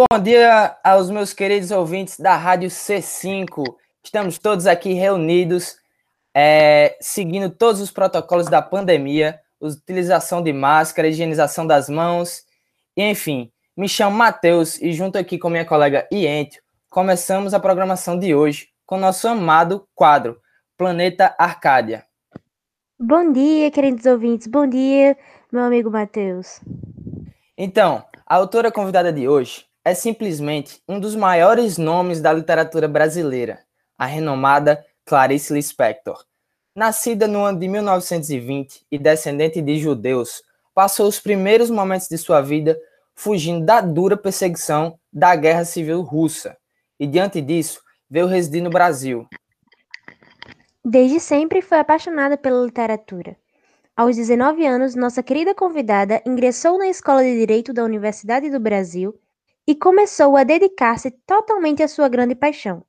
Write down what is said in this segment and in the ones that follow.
Bom dia aos meus queridos ouvintes da Rádio C5. Estamos todos aqui reunidos, é, seguindo todos os protocolos da pandemia, utilização de máscara, higienização das mãos, e enfim. Me chamo Matheus e junto aqui com minha colega Ientio, começamos a programação de hoje com nosso amado quadro Planeta Arcádia. Bom dia, queridos ouvintes. Bom dia, meu amigo Matheus. Então, a autora convidada de hoje é simplesmente um dos maiores nomes da literatura brasileira, a renomada Clarice Lispector. Nascida no ano de 1920 e descendente de judeus, passou os primeiros momentos de sua vida fugindo da dura perseguição da Guerra Civil Russa, e diante disso, veio residir no Brasil. Desde sempre foi apaixonada pela literatura. Aos 19 anos, nossa querida convidada ingressou na Escola de Direito da Universidade do Brasil e começou a dedicar-se totalmente à sua grande paixão.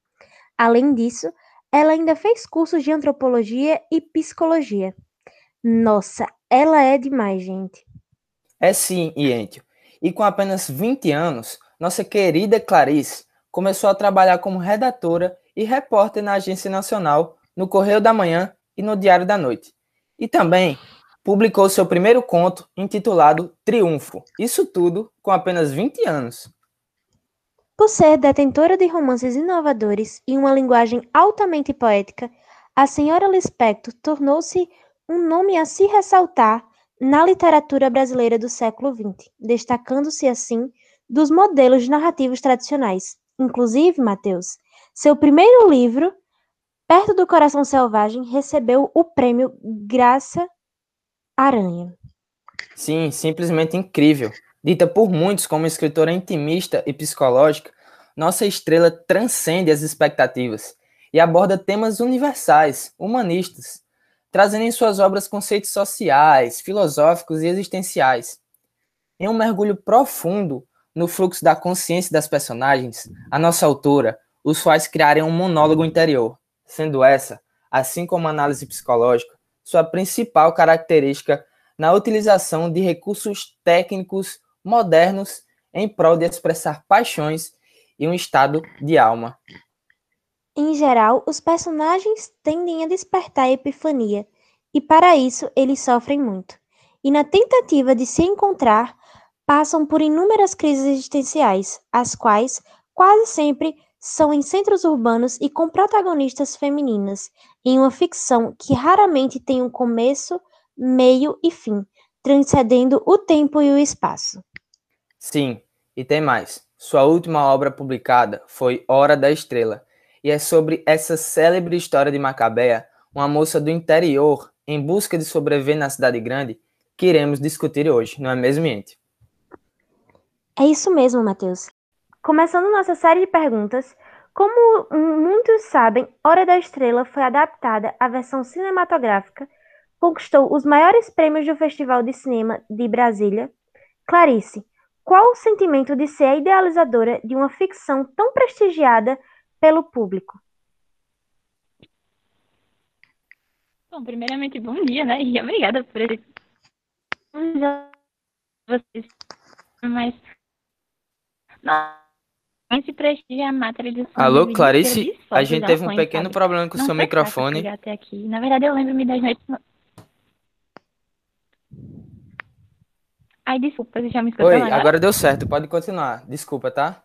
Além disso, ela ainda fez cursos de antropologia e psicologia. Nossa, ela é demais, gente. É sim, Ientio. E com apenas 20 anos, nossa querida Clarice começou a trabalhar como redatora e repórter na Agência Nacional, no Correio da Manhã e no Diário da Noite. E também publicou seu primeiro conto intitulado Triunfo. Isso tudo com apenas 20 anos. Por ser detentora de romances inovadores e uma linguagem altamente poética, a senhora Lispector tornou-se um nome a se ressaltar na literatura brasileira do século XX, destacando-se assim dos modelos narrativos tradicionais. Inclusive, Mateus, seu primeiro livro, Perto do Coração Selvagem, recebeu o prêmio Graça Aranha. Sim, simplesmente incrível. Dita por muitos como escritora intimista e psicológica, nossa estrela transcende as expectativas e aborda temas universais, humanistas, trazendo em suas obras conceitos sociais, filosóficos e existenciais. Em um mergulho profundo no fluxo da consciência das personagens, a nossa autora os faz criarem um monólogo interior, sendo essa, assim como a análise psicológica, sua principal característica na utilização de recursos técnicos modernos em prol de expressar paixões e um estado de alma. Em geral, os personagens tendem a despertar a epifania, e para isso eles sofrem muito. E na tentativa de se encontrar, passam por inúmeras crises existenciais, as quais quase sempre são em centros urbanos e com protagonistas femininas, em uma ficção que raramente tem um começo, meio e fim, transcendendo o tempo e o espaço. Sim, e tem mais. Sua última obra publicada foi Hora da Estrela, e é sobre essa célebre história de Macabea, uma moça do interior em busca de sobreviver na cidade grande, que iremos discutir hoje, não é mesmo, Ente? É isso mesmo, Matheus. Começando nossa série de perguntas, como muitos sabem, Hora da Estrela foi adaptada à versão cinematográfica, conquistou os maiores prêmios do Festival de Cinema de Brasília. Clarice, qual o sentimento de ser a idealizadora de uma ficção tão prestigiada pelo público? Bom, primeiramente, bom dia, né? E obrigada por esse... vocês. Mas. Esse prestígio é a matéria de Alô, Clarice? A gente teve um pequeno problema com o seu microfone. Até aqui. Na verdade, eu lembro-me das noites. Ai, desculpa, você já me escutou Oi, agora? agora deu certo, pode continuar. Desculpa, tá?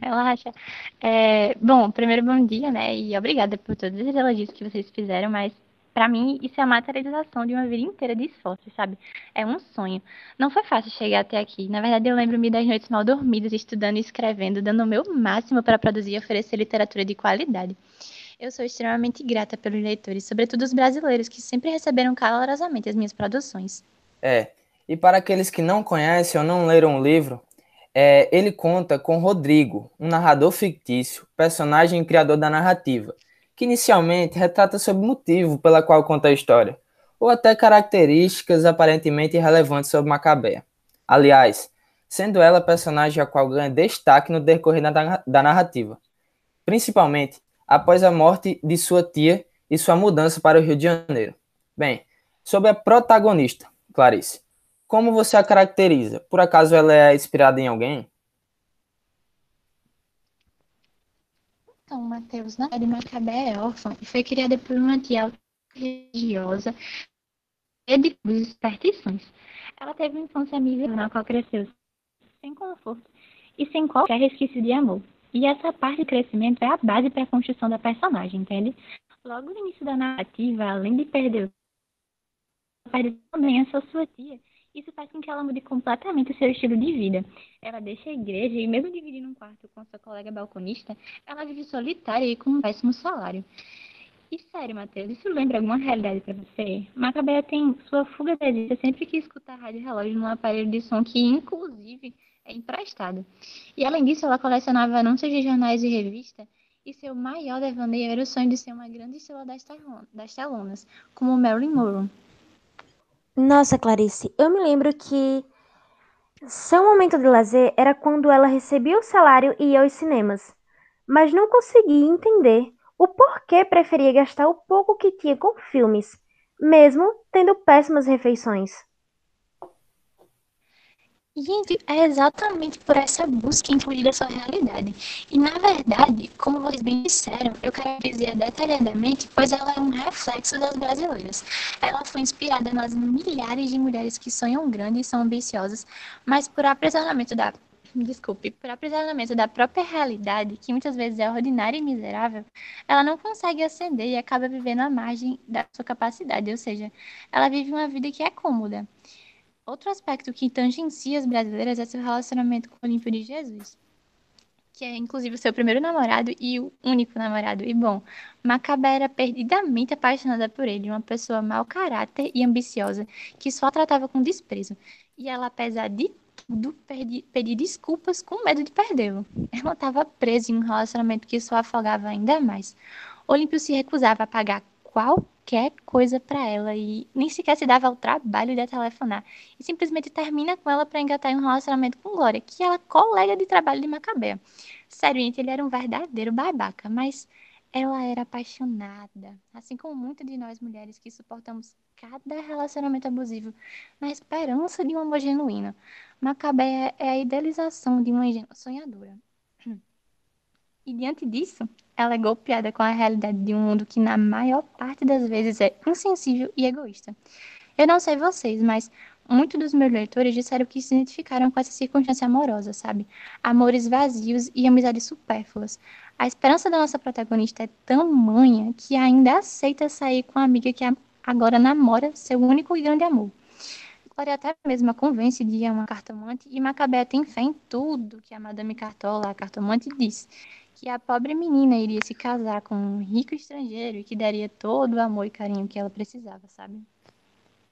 Relaxa. É, bom, primeiro bom dia, né? E obrigada por todos os elogios que vocês fizeram, mas para mim isso é a materialização de uma vida inteira de esforço, sabe? É um sonho. Não foi fácil chegar até aqui. Na verdade, eu lembro-me das noites mal dormidas, estudando e escrevendo, dando o meu máximo para produzir e oferecer literatura de qualidade. Eu sou extremamente grata pelos leitores, sobretudo os brasileiros, que sempre receberam calorosamente as minhas produções. É, e para aqueles que não conhecem ou não leram o livro, é, ele conta com Rodrigo, um narrador fictício, personagem e criador da narrativa, que inicialmente retrata sobre o motivo pela qual conta a história, ou até características aparentemente irrelevantes sobre Macabea. Aliás, sendo ela personagem a qual ganha destaque no decorrer da, da narrativa, principalmente após a morte de sua tia e sua mudança para o Rio de Janeiro. Bem, sobre a protagonista, Clarice. como você a caracteriza? Por acaso ela é inspirada em alguém? Então, Mateus, na verdade, Macabé é órfã e foi criada por uma tia religiosa de superstições. Ela teve uma infância miserável na qual cresceu sem conforto e sem qualquer resquício de amor. E essa parte de crescimento é a base para a construção da personagem, entende? Logo no início da narrativa, além de perder perde também essa sua tia. Isso faz com que ela mude completamente o seu estilo de vida. Ela deixa a igreja e, mesmo dividindo um quarto com sua colega balconista, ela vive solitária e com um péssimo salário. E sério, Matheus, isso lembra alguma realidade para você? Macabeia tem sua fuga da vida sempre que escuta a rádio relógio num aparelho de som que, inclusive, é emprestado. E além disso, ela colecionava anúncios de jornais e revistas e seu maior devaneio era o sonho de ser uma grande estrela das telonas, como Marilyn Monroe. Nossa, Clarice, eu me lembro que seu momento de lazer era quando ela recebia o salário e ia aos cinemas, mas não conseguia entender o porquê preferia gastar o pouco que tinha com filmes, mesmo tendo péssimas refeições. Gente, é exatamente por essa busca incluir da sua realidade. E na verdade, como vocês bem disseram, eu quero dizer detalhadamente, pois ela é um reflexo das brasileiras. Ela foi inspirada nas milhares de mulheres que sonham grande e são ambiciosas, mas por aprisionamento da desculpe, por aprisionamento da própria realidade, que muitas vezes é ordinária e miserável, ela não consegue ascender e acaba vivendo à margem da sua capacidade, ou seja, ela vive uma vida que é cômoda. Outro aspecto que tangencia as brasileiras é seu relacionamento com o Olímpio de Jesus, que é inclusive o seu primeiro namorado e o único namorado. E bom, Macabé era perdidamente apaixonada por ele, uma pessoa mau caráter e ambiciosa, que só tratava com desprezo. E ela, apesar de tudo, pedi, pedir desculpas com medo de perdê-lo. Ela estava presa em um relacionamento que só afogava ainda mais. Olímpio se recusava a pagar qualquer coisa para ela e nem sequer se dava ao trabalho de telefonar. E simplesmente termina com ela para engatar em um relacionamento com Glória, que ela é colega de trabalho de Macabé. Sério, gente, ele era um verdadeiro babaca, mas ela era apaixonada, assim como muitas de nós mulheres que suportamos cada relacionamento abusivo na esperança de um amor genuíno. Macabé é a idealização de uma sonhadora. E diante disso, ela é golpeada com a realidade de um mundo que, na maior parte das vezes, é insensível e egoísta. Eu não sei vocês, mas muitos dos meus leitores disseram que se identificaram com essa circunstância amorosa, sabe? Amores vazios e amizades supérfluas. A esperança da nossa protagonista é tamanha que ainda aceita sair com a amiga que agora namora seu único e grande amor. Glória até mesmo a convence de uma cartomante e Macabé tem fé em tudo que a Madame Cartola, a cartomante, diz. Que a pobre menina iria se casar com um rico estrangeiro e que daria todo o amor e carinho que ela precisava, sabe?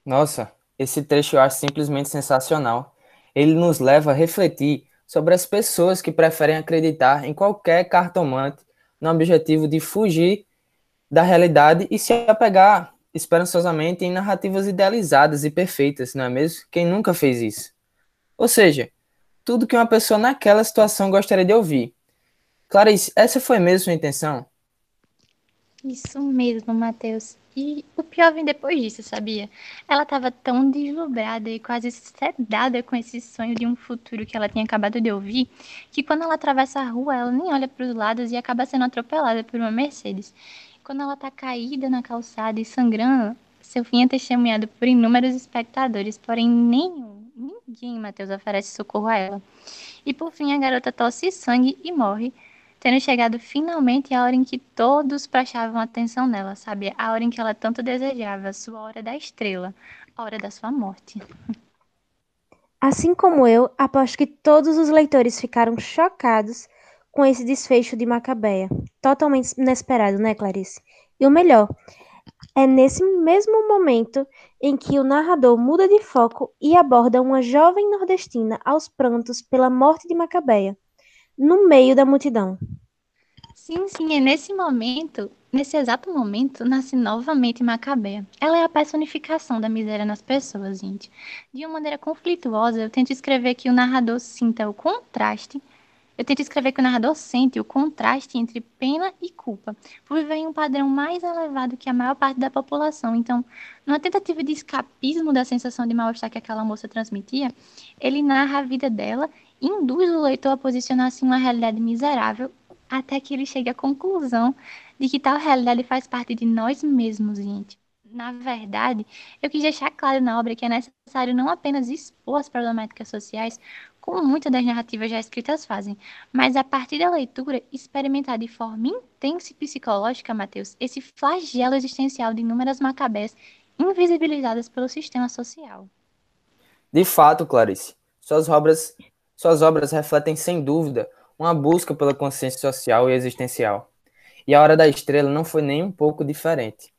Nossa, esse trecho eu acho simplesmente sensacional. Ele nos leva a refletir sobre as pessoas que preferem acreditar em qualquer cartomante no objetivo de fugir da realidade e se apegar esperançosamente em narrativas idealizadas e perfeitas, não é mesmo? Quem nunca fez isso? Ou seja, tudo que uma pessoa naquela situação gostaria de ouvir. Clarice, essa foi mesmo sua intenção? Isso mesmo, Matheus. E o pior vem depois disso, sabia? Ela estava tão deslumbrada e quase sedada com esse sonho de um futuro que ela tinha acabado de ouvir, que quando ela atravessa a rua, ela nem olha para os lados e acaba sendo atropelada por uma Mercedes. Quando ela está caída na calçada e sangrando, seu fim é testemunhado por inúmeros espectadores, porém nenhum, ninguém, Mateus, oferece socorro a ela. E por fim, a garota tosse sangue e morre, tendo chegado finalmente a hora em que todos prestavam atenção nela, sabe? A hora em que ela tanto desejava, sua hora da estrela, a hora da sua morte. Assim como eu, aposto que todos os leitores ficaram chocados com esse desfecho de Macabeia. Totalmente inesperado, né, Clarice? E o melhor, é nesse mesmo momento em que o narrador muda de foco e aborda uma jovem nordestina aos prantos pela morte de Macabeia, no meio da multidão. Sim, sim, é nesse momento, nesse exato momento, nasce novamente Macabeia. Ela é a personificação da miséria nas pessoas, gente. De uma maneira conflituosa, eu tento escrever que o narrador sinta o contraste Eu tento escrever que o narrador sente o contraste entre pena e culpa, por viver em um padrão mais elevado que a maior parte da população. Então, numa tentativa de escapismo da sensação de mal-estar que aquela moça transmitia, ele narra a vida dela induz o leitor a posicionar-se em uma realidade miserável até que ele chegue à conclusão de que tal realidade faz parte de nós mesmos, gente. Na verdade, eu quis deixar claro na obra que é necessário não apenas expor as problemáticas sociais, como muitas das narrativas já escritas fazem, mas a partir da leitura, experimentar de forma intensa e psicológica, Mateus, esse flagelo existencial de inúmeras macabés invisibilizadas pelo sistema social. De fato, Clarice, suas obras, suas obras refletem sem dúvida uma busca pela consciência social e existencial. E a Hora da Estrela não foi nem um pouco diferente.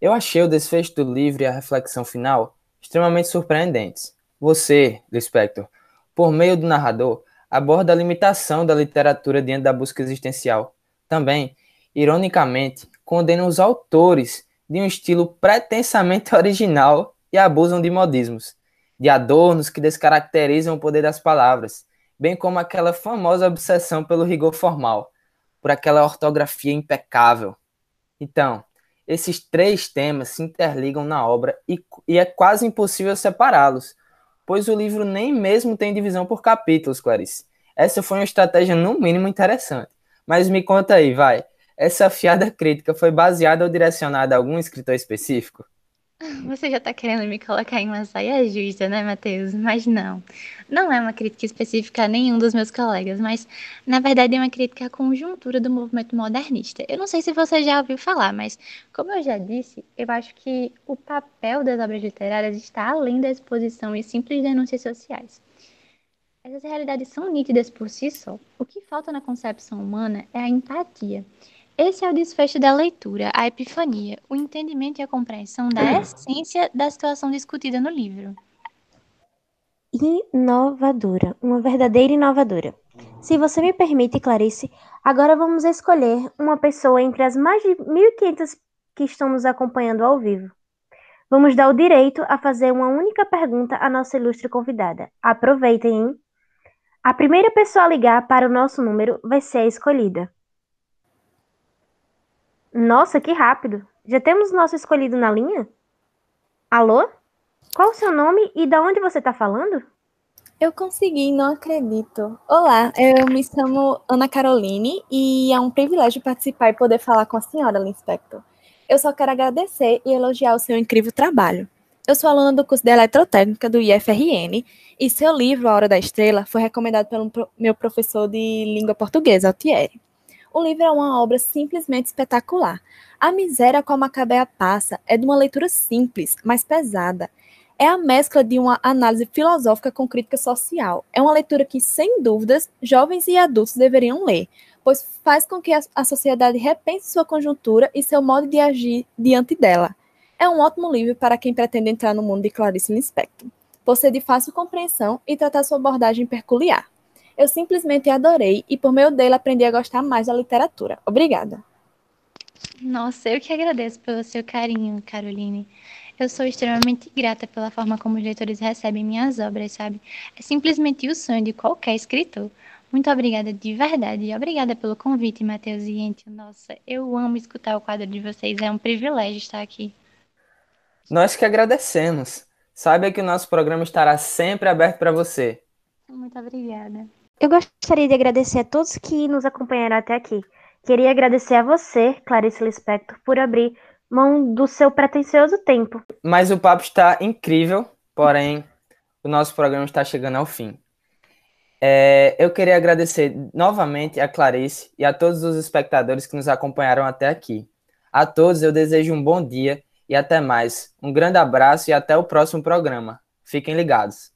Eu achei o desfecho do livro e a reflexão final extremamente surpreendentes. Você, Lispector, por meio do narrador, aborda a limitação da literatura diante da busca existencial. Também, ironicamente, condena os autores de um estilo pretensamente original e abusam de modismos, de adornos que descaracterizam o poder das palavras, bem como aquela famosa obsessão pelo rigor formal, por aquela ortografia impecável. Então, esses três temas se interligam na obra e, e é quase impossível separá-los, pois o livro nem mesmo tem divisão por capítulos, Clarice. Essa foi uma estratégia, no mínimo, interessante. Mas me conta aí, vai. Essa fiada crítica foi baseada ou direcionada a algum escritor específico? Você já tá querendo me colocar em uma saia justa, né, Matheus? Mas não. Não é uma crítica específica a nenhum dos meus colegas, mas na verdade é uma crítica à conjuntura do movimento modernista. Eu não sei se você já ouviu falar, mas como eu já disse, eu acho que o papel das obras literárias está além da exposição e simples denúncias sociais. Essas realidades são nítidas por si só. O que falta na concepção humana é a empatia. Esse é o desfecho da leitura, a epifania, o entendimento e a compreensão da essência da situação discutida no livro. Inovadora, uma verdadeira inovadora. Se você me permite, Clarice, agora vamos escolher uma pessoa entre as mais de 1.500 que estão nos acompanhando ao vivo. Vamos dar o direito a fazer uma única pergunta à nossa ilustre convidada. Aproveitem, hein? A primeira pessoa a ligar para o nosso número vai ser a escolhida. Nossa, que rápido! Já temos nosso escolhido na linha? Alô? Qual o seu nome e da onde você está falando? Eu consegui, não acredito. Olá, eu me chamo Ana Caroline e é um privilégio participar e poder falar com a senhora, Linspector. Eu só quero agradecer e elogiar o seu incrível trabalho. Eu sou aluna do curso de Eletrotécnica do IFRN e seu livro, A Hora da Estrela, foi recomendado pelo meu professor de língua portuguesa, Altieri. O livro é uma obra simplesmente espetacular. A miséria como a Macabea passa é de uma leitura simples, mas pesada. É a mescla de uma análise filosófica com crítica social. É uma leitura que, sem dúvidas, jovens e adultos deveriam ler, pois faz com que a sociedade repense sua conjuntura e seu modo de agir diante dela. É um ótimo livro para quem pretende entrar no mundo de Clarice Lispector, por de fácil compreensão e tratar sua abordagem peculiar. Eu simplesmente adorei e por meio dele aprendi a gostar mais da literatura. Obrigada. Nossa, eu que agradeço pelo seu carinho, Caroline. Eu sou extremamente grata pela forma como os leitores recebem minhas obras, sabe? É simplesmente o sonho de qualquer escritor. Muito obrigada de verdade. Obrigada pelo convite, Matheus e Ente. Nossa, eu amo escutar o quadro de vocês. É um privilégio estar aqui. Nós que agradecemos. Saiba que o nosso programa estará sempre aberto para você. Muito obrigada. Eu gostaria de agradecer a todos que nos acompanharam até aqui. Queria agradecer a você, Clarice Lispector, por abrir mão do seu pretensioso tempo. Mas o papo está incrível, porém, o nosso programa está chegando ao fim. É, eu queria agradecer novamente a Clarice e a todos os espectadores que nos acompanharam até aqui. A todos eu desejo um bom dia e até mais. Um grande abraço e até o próximo programa. Fiquem ligados.